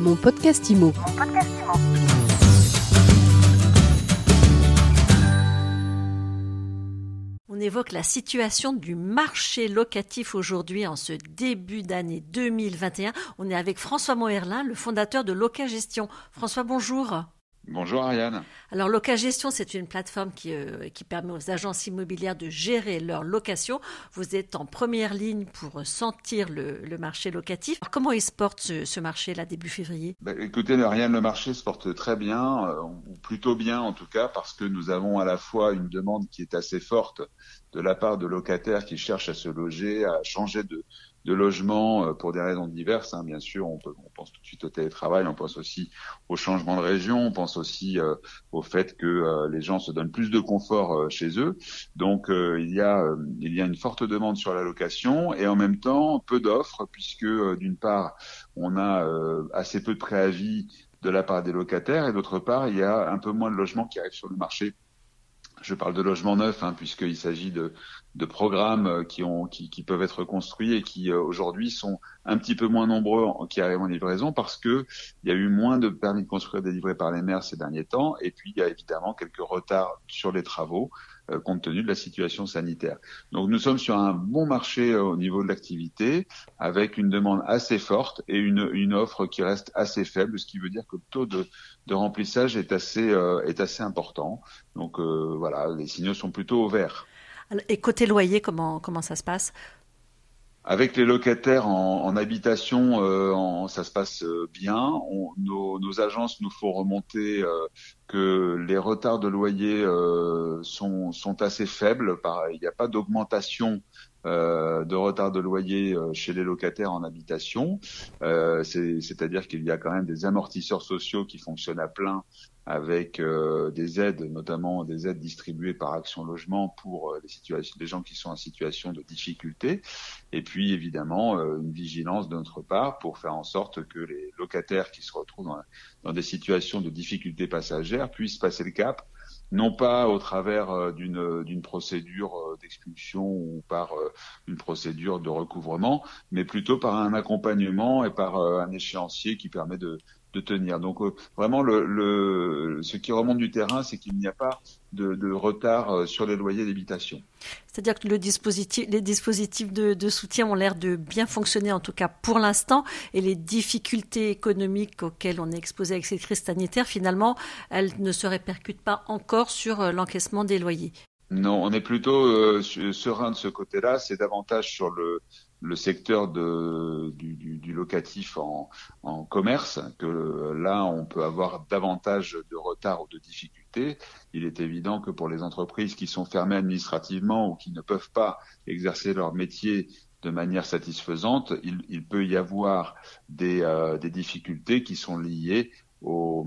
Mon podcast IMO. On évoque la situation du marché locatif aujourd'hui en ce début d'année 2021. On est avec François Moerlin, le fondateur de Loca Gestion. François, bonjour. Bonjour Ariane. Alors Locagestion, c'est une plateforme qui, euh, qui, permet aux agences immobilières de gérer leur location. Vous êtes en première ligne pour sentir le, marché locatif. comment il se porte ce, marché-là début février? Bah, Écoutez Ariane, le marché se porte très bien, euh, ou plutôt bien en tout cas, parce que nous avons à la fois une demande qui est assez forte de la part de locataires qui cherchent à se loger, à changer de, de logement euh, pour des raisons diverses. Hein. Bien sûr, on, peut, on, pense tout de suite au télétravail, on pense aussi au changement de région, on pense aussi euh, au fait que euh, les gens se donnent plus de confort chez eux. Donc il y a il y a une forte demande sur la location et en même temps peu d'offres puisque d'une part on a assez peu de préavis de la part des locataires et d'autre part il y a un peu moins de logements qui arrivent sur le marché je parle de logements neufs, hein, puisqu'il s'agit de, programmes euh, qui, ont, qui, peuvent être construits et qui euh, aujourd'hui sont un petit peu moins nombreux qui arrivent en livraison parce que il y a eu moins de permis de construire délivrés par les maires ces derniers temps. Et puis il y a évidemment quelques retards sur les travaux compte tenu de la situation sanitaire. Donc nous sommes sur un bon marché au niveau de l'activité avec une demande assez forte et une, une, offre qui reste assez faible, ce qui veut dire que le taux de, de remplissage est assez, est assez important. Donc voilà les signaux sont plutôt au vert. Et côté loyer, comment, comment ça se passe? Avec les locataires en, habitation, euh, ça se passe euh, bien. nos, agences nous font remonter euh, que les retards de loyer sont, sont, assez faibles. il n'y a pas d'augmentation de retard de loyer chez les locataires en habitation. C'est-à-dire qu'il y a quand même des amortisseurs sociaux qui fonctionnent à plein avec euh, des aides, notamment des aides distribuées par Action Logement pour euh, les, situations, les gens qui sont en situation de difficulté, et puis évidemment euh, une vigilance de notre part pour faire en sorte que les locataires qui se retrouvent dans, dans des situations de difficulté passagère puissent passer le cap, non pas au travers d'une d'une procédure d'expulsion ou par une procédure de recouvrement, mais plutôt par un accompagnement et par un échéancier qui permet de de tenir. Donc euh, vraiment, le, ce qui remonte du terrain, c'est qu'il n'y a pas de, retard euh, sur les loyers d'habitation. C'est-à-dire que le dispositif, les dispositifs de, soutien ont l'air de bien fonctionner, en tout cas pour l'instant, et les difficultés économiques auxquelles on est exposé avec cette crise sanitaire, finalement, elles ne se répercutent pas encore sur euh, l'encaissement des loyers. Non, on est plutôt serein de ce côté-là. C'est davantage sur le, le secteur du, locatif en, commerce, que là, on peut avoir davantage de retard ou de difficultés. Il est évident que pour les entreprises qui sont fermées administrativement ou qui ne peuvent pas exercer leur métier de manière satisfaisante, il, peut y avoir euh, des difficultés qui sont liées au,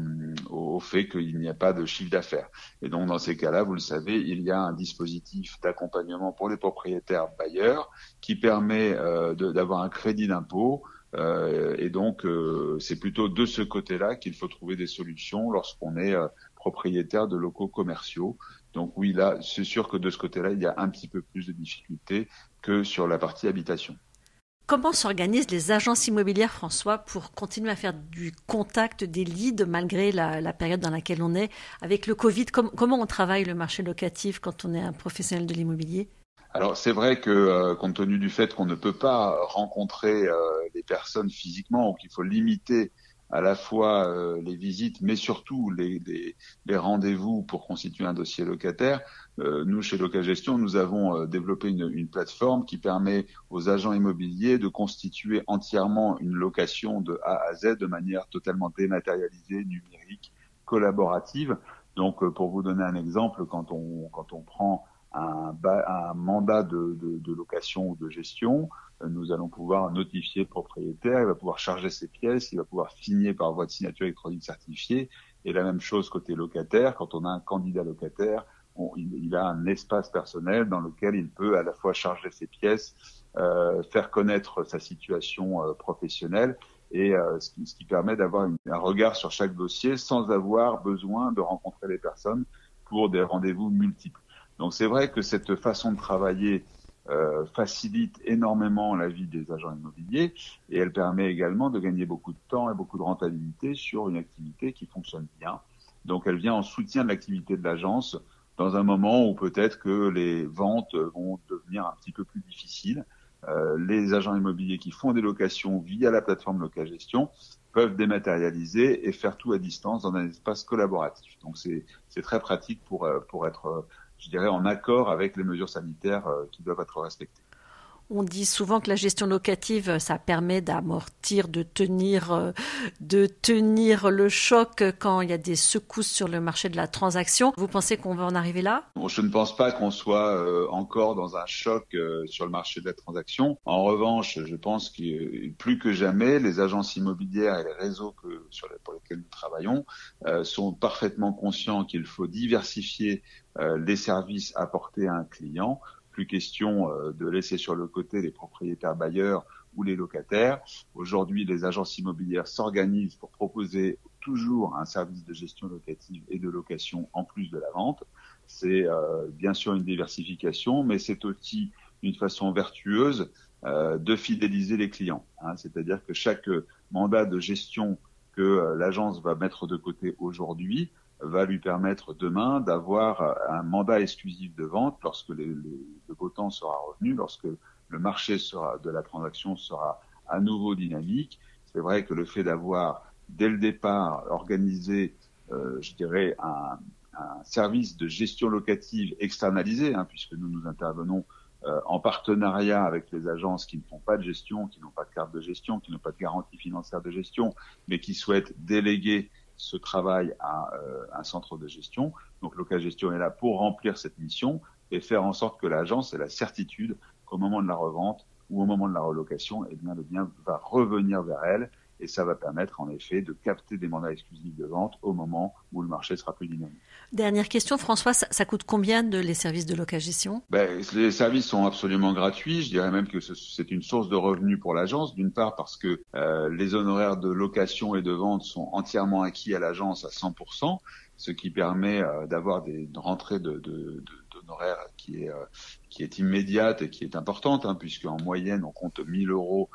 au fait qu'il n'y a pas de chiffre d'affaires. Et donc dans ces cas-là, vous le savez, il y a un dispositif d'accompagnement pour les propriétaires bailleurs qui permet euh, d'avoir un crédit d'impôt. Euh, et donc euh, c'est plutôt de ce côté-là qu'il faut trouver des solutions lorsqu'on est propriétaire de locaux commerciaux. Donc oui, là, c'est sûr que de ce côté-là, il y a un petit peu plus de difficultés que sur la partie habitation. Comment s'organisent les agences immobilières, François, pour continuer à faire du contact des leads malgré la, période dans laquelle on est avec le Covid? Comment on travaille le marché locatif quand on est un professionnel de l'immobilier? Alors c'est vrai que euh, compte tenu du fait qu'on ne peut pas rencontrer euh, les personnes physiquement ou qu'il faut limiter à la fois euh, les visites, mais surtout les, les, rendez-vous pour constituer un dossier locataire. Euh, nous, chez Locagestion, nous avons euh, développé une, une, plateforme qui permet aux agents immobiliers de constituer entièrement une location de A à Z de manière totalement dématérialisée, numérique, collaborative. Donc, pour vous donner un exemple, quand on, quand on prend un, un mandat de, de, de, location ou de gestion, nous allons pouvoir notifier le propriétaire, il va pouvoir charger ses pièces, il va pouvoir signer par voie de signature électronique certifiée. Et la même chose côté locataire, quand on a un candidat locataire, il, a un espace personnel dans lequel il peut à la fois charger ses pièces, euh, faire connaître sa situation euh, professionnelle et euh, ce, qui, ce, qui, permet d'avoir un regard sur chaque dossier sans avoir besoin de rencontrer les personnes pour des rendez-vous multiples. Donc c'est vrai que cette façon de travailler euh, facilite énormément la vie des agents immobiliers et elle permet également de gagner beaucoup de temps et beaucoup de rentabilité sur une activité qui fonctionne bien. Donc elle vient en soutien de l'activité de l'agence dans un moment où peut-être que les ventes vont devenir un petit peu plus difficiles. Euh, les agents immobiliers qui font des locations via la plateforme Locagestion peuvent dématérialiser et faire tout à distance dans un espace collaboratif. Donc c'est très pratique pour, euh, pour être je dirais, en accord avec les mesures sanitaires euh, qui doivent être respectées. On dit souvent que la gestion locative, ça permet d'amortir, de tenir, euh, de tenir le choc quand il y a des secousses sur le marché de la transaction. Vous pensez qu'on va en arriver là? Je ne pense pas qu'on soit euh, encore dans un choc sur le marché de la transaction. En revanche, je pense que plus que jamais, les agences immobilières et les réseaux sur pour lesquels nous travaillons sont parfaitement conscients qu'il faut diversifier euh, les services apportés à un client. Plus question euh, de laisser sur le côté les propriétaires bailleurs ou les locataires. Aujourd'hui, les agences immobilières s'organisent pour proposer toujours un service de gestion locative et de location en plus de la vente. C'est euh, bien sûr une diversification, mais c'est aussi une façon vertueuse euh, de fidéliser les clients. Hein. C'est-à-dire que chaque mandat de gestion que l'agence va mettre de côté aujourd'hui va lui permettre demain d'avoir un mandat exclusif de vente lorsque le beau temps sera revenu, lorsque le marché sera, de la transaction sera à nouveau dynamique. C'est vrai que le fait d'avoir dès le départ organisé, euh, je dirais, un, un, service de gestion locative externalisé, hein, puisque nous nous intervenons euh, en partenariat avec les agences qui ne font pas de gestion, qui n'ont pas de carte de gestion, qui n'ont pas de garantie financière de gestion, mais qui souhaitent déléguer ce travail à euh, un centre de gestion. Donc Local Gestion est là pour remplir cette mission et faire en sorte que l'agence ait la certitude qu'au moment de la revente ou au moment de la relocation, eh bien, le bien va revenir vers elle et ça va permettre en effet de capter des mandats exclusifs de vente au moment où le marché sera plus dynamique. Dernière question, François, ça, coûte combien de les services de location? Ben, Les services sont absolument gratuits. Je dirais même que c'est une source de revenus pour l'agence, d'une part parce que euh, les honoraires de location et de vente sont entièrement acquis à l'agence à 100%, ce qui permet euh, d'avoir des rentrées de, qui est euh, qui est immédiate et qui est importante, hein, puisque en moyenne on compte 1000 euros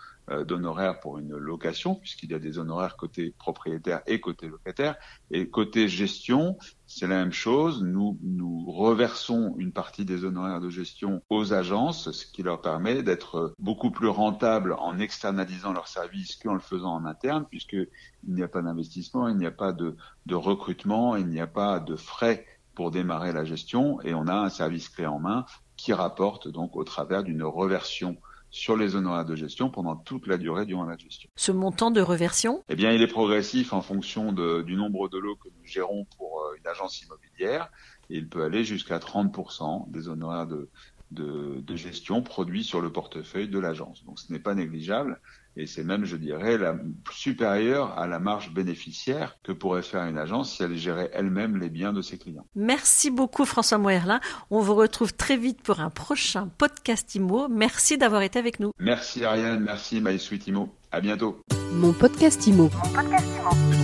d'honoraires pour une location, puisqu'il y a des honoraires côté propriétaire et côté locataire. Et côté gestion, c'est la même chose. Nous, nous reversons une partie des honoraires de gestion aux agences, ce qui leur permet d'être beaucoup plus rentables en externalisant leurs services qu'en le faisant en interne, puisqu'il n'y a pas d'investissement, il n'y a pas de, de recrutement, il n'y a pas de frais pour démarrer la gestion et on a un service clé en main qui rapporte donc au travers d'une reversion sur les honoraires de gestion pendant toute la durée durant la gestion. Ce montant de reversion Eh bien, il est progressif en fonction de, du nombre de lots que nous gérons pour euh, une agence immobilière. Et il peut aller jusqu'à 30% des honoraires de, de, de, gestion produits sur le portefeuille de l'agence. Donc ce n'est pas négligeable et c'est même, je dirais, la, supérieur à la marge bénéficiaire que pourrait faire une agence si elle gérait elle-même les biens de ses clients. Merci beaucoup François Moerlin. On vous retrouve très vite pour un prochain podcast IMO. Merci d'avoir été avec nous. Merci Ariane, merci MySuite IMO. À bientôt. Mon podcast IMO. Mon podcast IMO.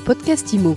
Podcast IMO.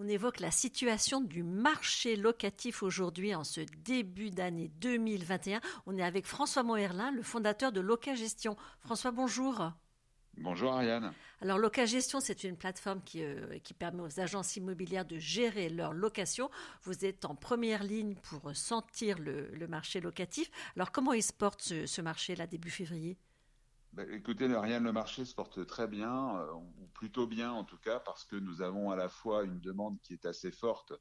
On évoque la situation du marché locatif aujourd'hui en ce début d'année 2021. On est avec François Moerlin, le fondateur de Loca Gestion. François, bonjour. Bonjour Ariane. Alors Loca Gestion, c'est une plateforme qui, euh, qui, permet aux agences immobilières de gérer leur location. Vous êtes en première ligne pour sentir le, le marché locatif. Alors comment il se porte ce, ce marché là début février? Bah, écoutez, rien, le marché se porte très bien, euh, ou plutôt bien en tout cas, parce que nous avons à la fois une demande qui est assez forte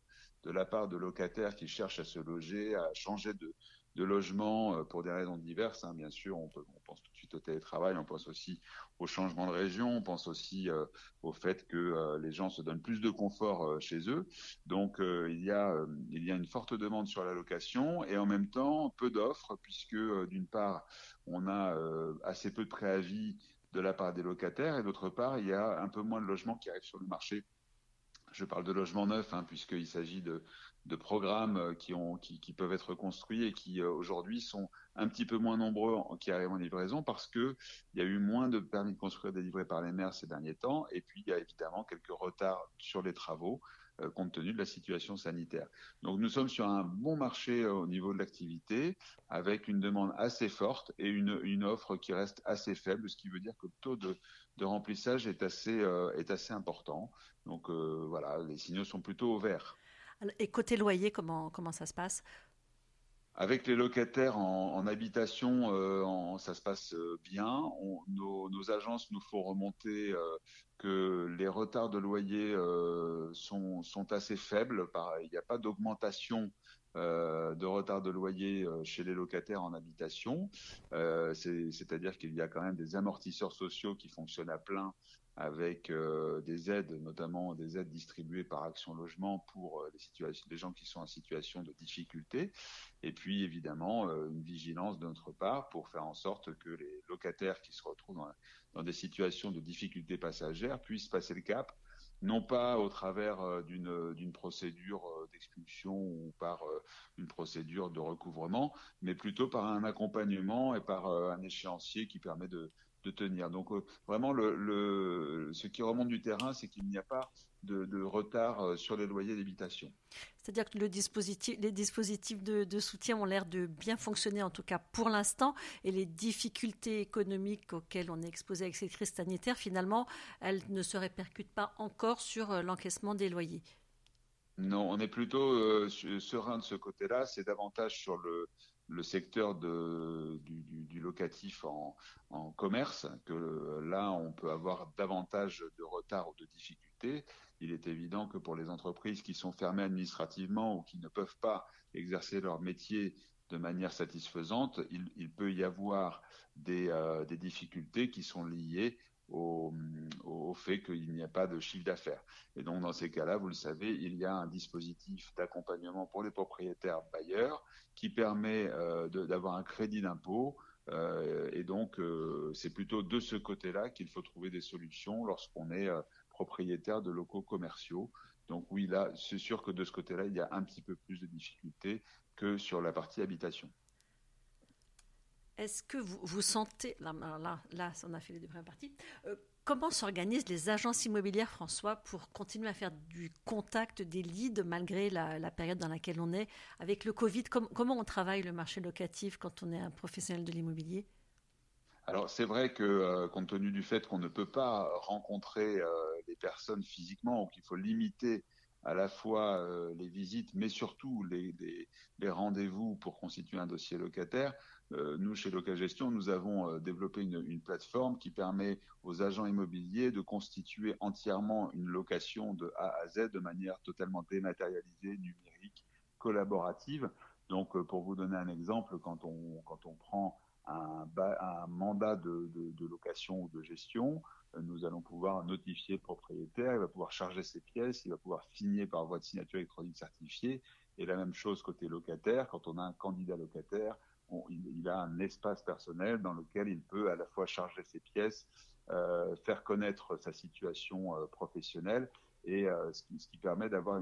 de la part de locataires qui cherchent à se loger, à changer de, logement euh, pour des raisons diverses. Hein. Bien sûr, on, peut, on pense tout suite au télétravail, on pense aussi au changement de région, on pense aussi euh, au fait que euh, les gens se donnent plus de confort chez eux. Donc, il y a il y a une forte demande sur la location et en même temps peu d'offres puisque d'une part on a assez peu de préavis de la part des locataires et d'autre part il y a un peu moins de logements qui arrivent sur le marché je parle de logements neufs, hein, puisqu'il s'agit de, de, programmes euh, qui, ont, qui, peuvent être construits et qui euh, aujourd'hui sont un petit peu moins nombreux qui arrivent en livraison parce que il y a eu moins de permis de construire délivrés par les maires ces derniers temps. Et puis il y a évidemment quelques retards sur les travaux euh, compte tenu de la situation sanitaire. Donc nous sommes sur un bon marché euh, au niveau de l'activité, avec une demande assez forte et une, offre qui reste assez faible, ce qui veut dire que le taux de, de remplissage est assez, euh, est assez important. Donc voilà, les signaux sont plutôt au vert. Et côté loyer, comment, comment ça se passe? Avec les locataires en, habitation, euh, ça se passe euh, bien. Nos, agences nous font remonter euh, que les retards de loyer sont, sont, assez faibles. il n'y a pas d'augmentation de retard de loyer chez les locataires en habitation. C'est-à-dire qu'il y a quand même des amortisseurs sociaux qui fonctionnent à plein avec euh, des aides, notamment des aides distribuées par Action Logement pour euh, les, situations, les gens qui sont en situation de difficulté, et puis évidemment euh, une vigilance de notre part pour faire en sorte que les locataires qui se retrouvent dans, dans des situations de difficulté passagère puissent passer le cap, non pas au travers d'une d'une procédure d'expulsion ou par une procédure de recouvrement, mais plutôt par un accompagnement et par un échéancier qui permet de de tenir. Donc euh, vraiment, le, le, ce qui remonte du terrain, c'est qu'il n'y a pas de, de, retard euh, sur les loyers d'habitation. C'est-à-dire que le dispositif, les dispositifs de, de soutien ont l'air de bien fonctionner, en tout cas pour l'instant, et les difficultés économiques auxquelles on est exposé avec cette crise sanitaire, finalement, elles ne se répercutent pas encore sur euh, l'encaissement des loyers. Non, on est plutôt euh, serein de ce côté-là. C'est davantage sur le, le secteur du, locatif en, commerce que là, on peut avoir davantage de retard ou de difficultés. Il est évident que pour les entreprises qui sont fermées administrativement ou qui ne peuvent pas exercer leur métier de manière satisfaisante, il, peut y avoir euh, des difficultés qui sont liées au, au fait qu'il n'y a pas de chiffre d'affaires. Et donc, dans ces cas-là, vous le savez, il y a un dispositif d'accompagnement pour les propriétaires bailleurs qui permet euh, d'avoir un crédit d'impôt. Euh, et donc, euh, c'est plutôt de ce côté-là qu'il faut trouver des solutions lorsqu'on est propriétaire de locaux commerciaux. Donc oui, là, c'est sûr que de ce côté-là, il y a un petit peu plus de difficultés que sur la partie habitation. Est-ce que vous, vous sentez, là, là, on a fait les deux premières parties, euh, comment s'organisent les agences immobilières, François, pour continuer à faire du contact, des leads, malgré la, période dans laquelle on est Avec le Covid, com comment on travaille le marché locatif quand on est un professionnel de l'immobilier? Alors c'est vrai que euh, compte tenu du fait qu'on ne peut pas rencontrer euh, les personnes physiquement ou qu'il faut limiter à la fois euh, les visites, mais surtout les, rendez-vous pour constituer un dossier locataire. Euh, nous, chez Locagestion, nous avons euh, développé une, plateforme qui permet aux agents immobiliers de constituer entièrement une location de A à Z de manière totalement dématérialisée, numérique, collaborative. Donc, pour vous donner un exemple, quand on, quand on prend un, mandat de, de, location ou de gestion, nous allons pouvoir notifier le propriétaire, il va pouvoir charger ses pièces, il va pouvoir signer par voie de signature électronique certifiée. Et la même chose côté locataire, quand on a un candidat locataire, il, a un espace personnel dans lequel il peut à la fois charger ses pièces, euh, faire connaître sa situation euh, professionnelle, et euh, ce, qui, permet d'avoir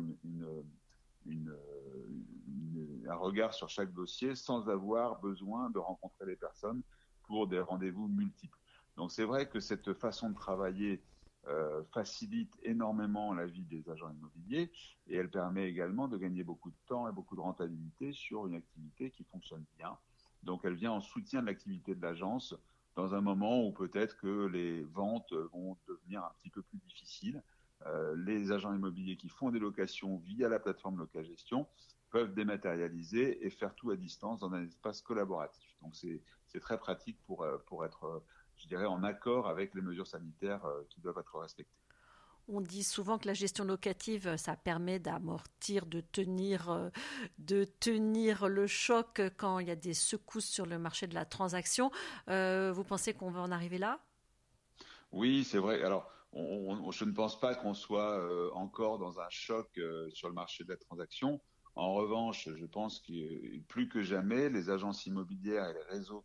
un regard sur chaque dossier sans avoir besoin de rencontrer les personnes pour des rendez-vous multiples. Donc c'est vrai que cette façon de travailler euh, facilite énormément la vie des agents immobiliers et elle permet également de gagner beaucoup de temps et beaucoup de rentabilité sur une activité qui fonctionne bien. Donc elle vient en soutien de l'activité de l'agence dans un moment où peut-être que les ventes vont devenir un petit peu plus difficiles. Euh, les agents immobiliers qui font des locations via la plateforme Locagestion peuvent dématérialiser et faire tout à distance dans un espace collaboratif. Donc c'est très pratique pour, euh, pour être je dirais, en accord avec les mesures sanitaires euh, qui doivent être respectées. On dit souvent que la gestion locative, ça permet d'amortir, de tenir, euh, de tenir le choc quand il y a des secousses sur le marché de la transaction. Euh, vous pensez qu'on va en arriver là? Oui, c'est vrai. Alors, je ne pense pas qu'on soit encore dans un choc sur le marché de la transaction. En revanche, je pense que plus que jamais, les agences immobilières et les réseaux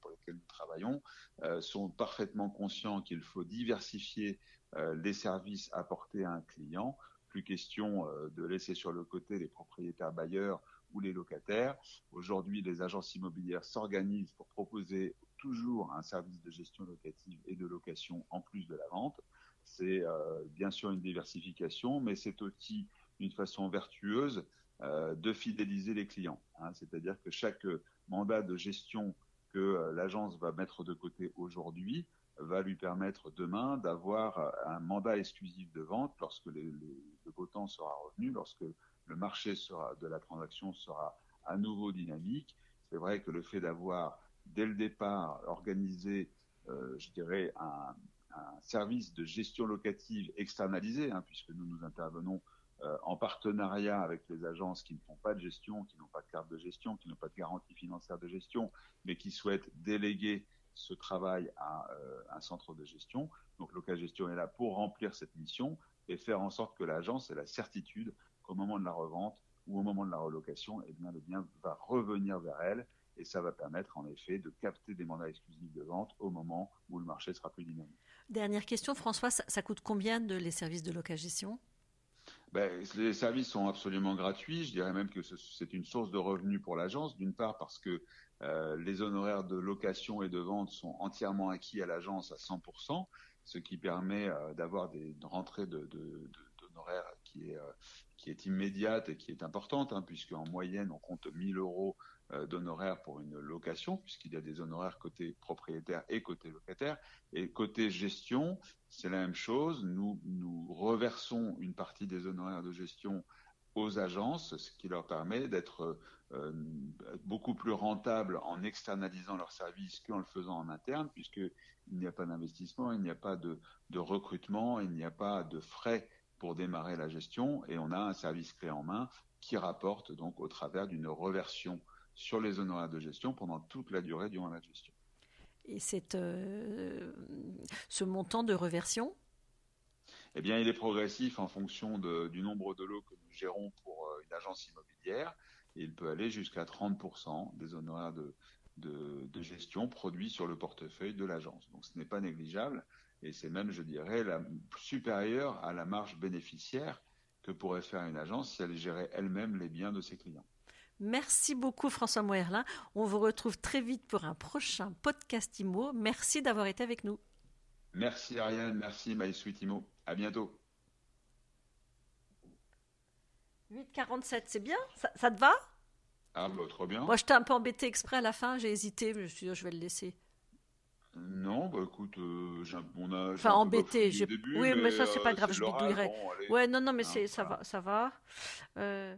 pour lesquels nous travaillons euh, sont parfaitement conscients qu'il faut diversifier euh, les services apportés à un client. Plus question euh, de laisser sur le côté les propriétaires bailleurs ou les locataires. Aujourd'hui, les agences immobilières s'organisent pour proposer toujours un service de gestion locative et de location en plus de la vente. C'est bien sûr une diversification, mais c'est aussi une façon vertueuse de fidéliser les clients. Hein. C'est-à-dire que chaque mandat de gestion que euh, l'agence va mettre de côté aujourd'hui va lui permettre demain d'avoir un mandat exclusif de vente lorsque le beau temps sera revenu, lorsque le marché de la transaction sera à nouveau dynamique. C'est vrai que le fait d'avoir dès le départ organisé, euh, je dirais, un, service de gestion locative externalisé, hein, puisque nous nous intervenons euh, en partenariat avec les agences qui ne font pas de gestion, qui n'ont pas de carte de gestion, qui n'ont pas de garantie financière de gestion, mais qui souhaitent déléguer ce travail à euh, un centre de gestion. Donc Local Gestion est là pour remplir cette mission et faire en sorte que l'agence ait la certitude qu'au moment de la revente ou au moment de la relocation, eh le bien va revenir vers elle et ça va permettre en effet de capter des mandats exclusifs de vente au moment où le marché sera plus dynamique. Dernière question, François, ça, coûte combien les services de location ben, les services sont absolument gratuits. Je dirais même que c'est une source de revenus pour l'agence. D'une part parce que euh, les honoraires de location et de vente sont entièrement acquis à l'agence à 100%, ce qui permet euh, d'avoir des rentrées de, d'honoraires qui est euh, qui est immédiate et qui est importante, hein, puisque en moyenne on compte 1000 euros d'honoraires pour une location, puisqu'il y a des honoraires côté propriétaire et côté locataire. Et côté gestion, c'est la même chose. Nous, nous reversons une partie des honoraires de gestion aux agences, ce qui leur permet d'être euh, beaucoup plus rentables en externalisant leurs services qu'en le faisant en interne, puisqu'il n'y a pas d'investissement, il n'y a pas de, de recrutement, il n'y a pas de frais pour démarrer la gestion, et on a un service clé en main qui rapporte donc au travers d'une reversion sur les honoraires de gestion pendant toute la durée durant la gestion. Et c'est euh, ce montant de reversion? Eh bien, il est progressif en fonction de, du nombre de lots que nous gérons pour euh, une agence immobilière. Et il peut aller jusqu'à 30% des honoraires de, de, de, gestion produits sur le portefeuille de l'agence. Donc, ce n'est pas négligeable. Et c'est même, je dirais, la, supérieur à la marge bénéficiaire que pourrait faire une agence si elle gérait elle-même les biens de ses clients. Merci beaucoup François Moerlin. On vous retrouve très vite pour un prochain podcast IMO. Merci d'avoir été avec nous. Merci Ariane, merci MySuite IMO. À bientôt. 8h47, c'est bien? Ça, te va? Ah bah trop bien. Moi j'étais un peu embêté exprès à la fin, j'ai hésité, mais je me suis dit je vais le laisser. Non, bah écoute, euh, on a. Enfin, embêté. oui, mais, ça, c'est pas euh, grave, je bidouillerai. ouais, non, non, mais c'est, ça va, ça va. Euh,